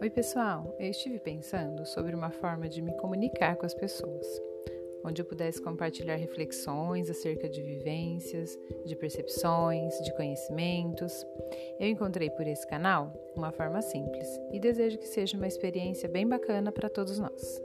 Oi, pessoal! Eu estive pensando sobre uma forma de me comunicar com as pessoas, onde eu pudesse compartilhar reflexões acerca de vivências, de percepções, de conhecimentos. Eu encontrei por esse canal uma forma simples e desejo que seja uma experiência bem bacana para todos nós.